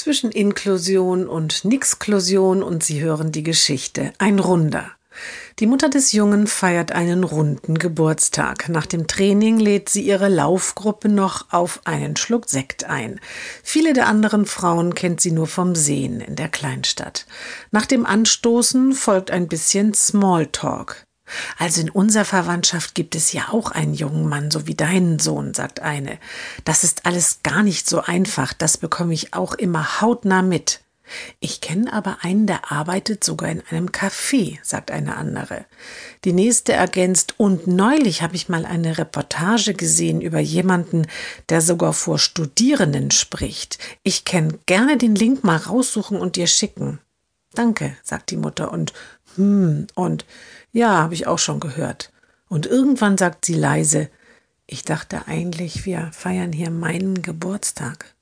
zwischen Inklusion und Nixklusion und Sie hören die Geschichte. Ein Runder. Die Mutter des Jungen feiert einen runden Geburtstag. Nach dem Training lädt sie ihre Laufgruppe noch auf einen Schluck Sekt ein. Viele der anderen Frauen kennt sie nur vom Sehen in der Kleinstadt. Nach dem Anstoßen folgt ein bisschen Smalltalk. Also in unserer Verwandtschaft gibt es ja auch einen jungen Mann, so wie deinen Sohn, sagt eine. Das ist alles gar nicht so einfach, das bekomme ich auch immer hautnah mit. Ich kenne aber einen, der arbeitet sogar in einem Café, sagt eine andere. Die nächste ergänzt, und neulich habe ich mal eine Reportage gesehen über jemanden, der sogar vor Studierenden spricht. Ich kenne gerne den Link mal raussuchen und dir schicken. Danke, sagt die Mutter und hm und ja, habe ich auch schon gehört. Und irgendwann sagt sie leise, ich dachte eigentlich, wir feiern hier meinen Geburtstag.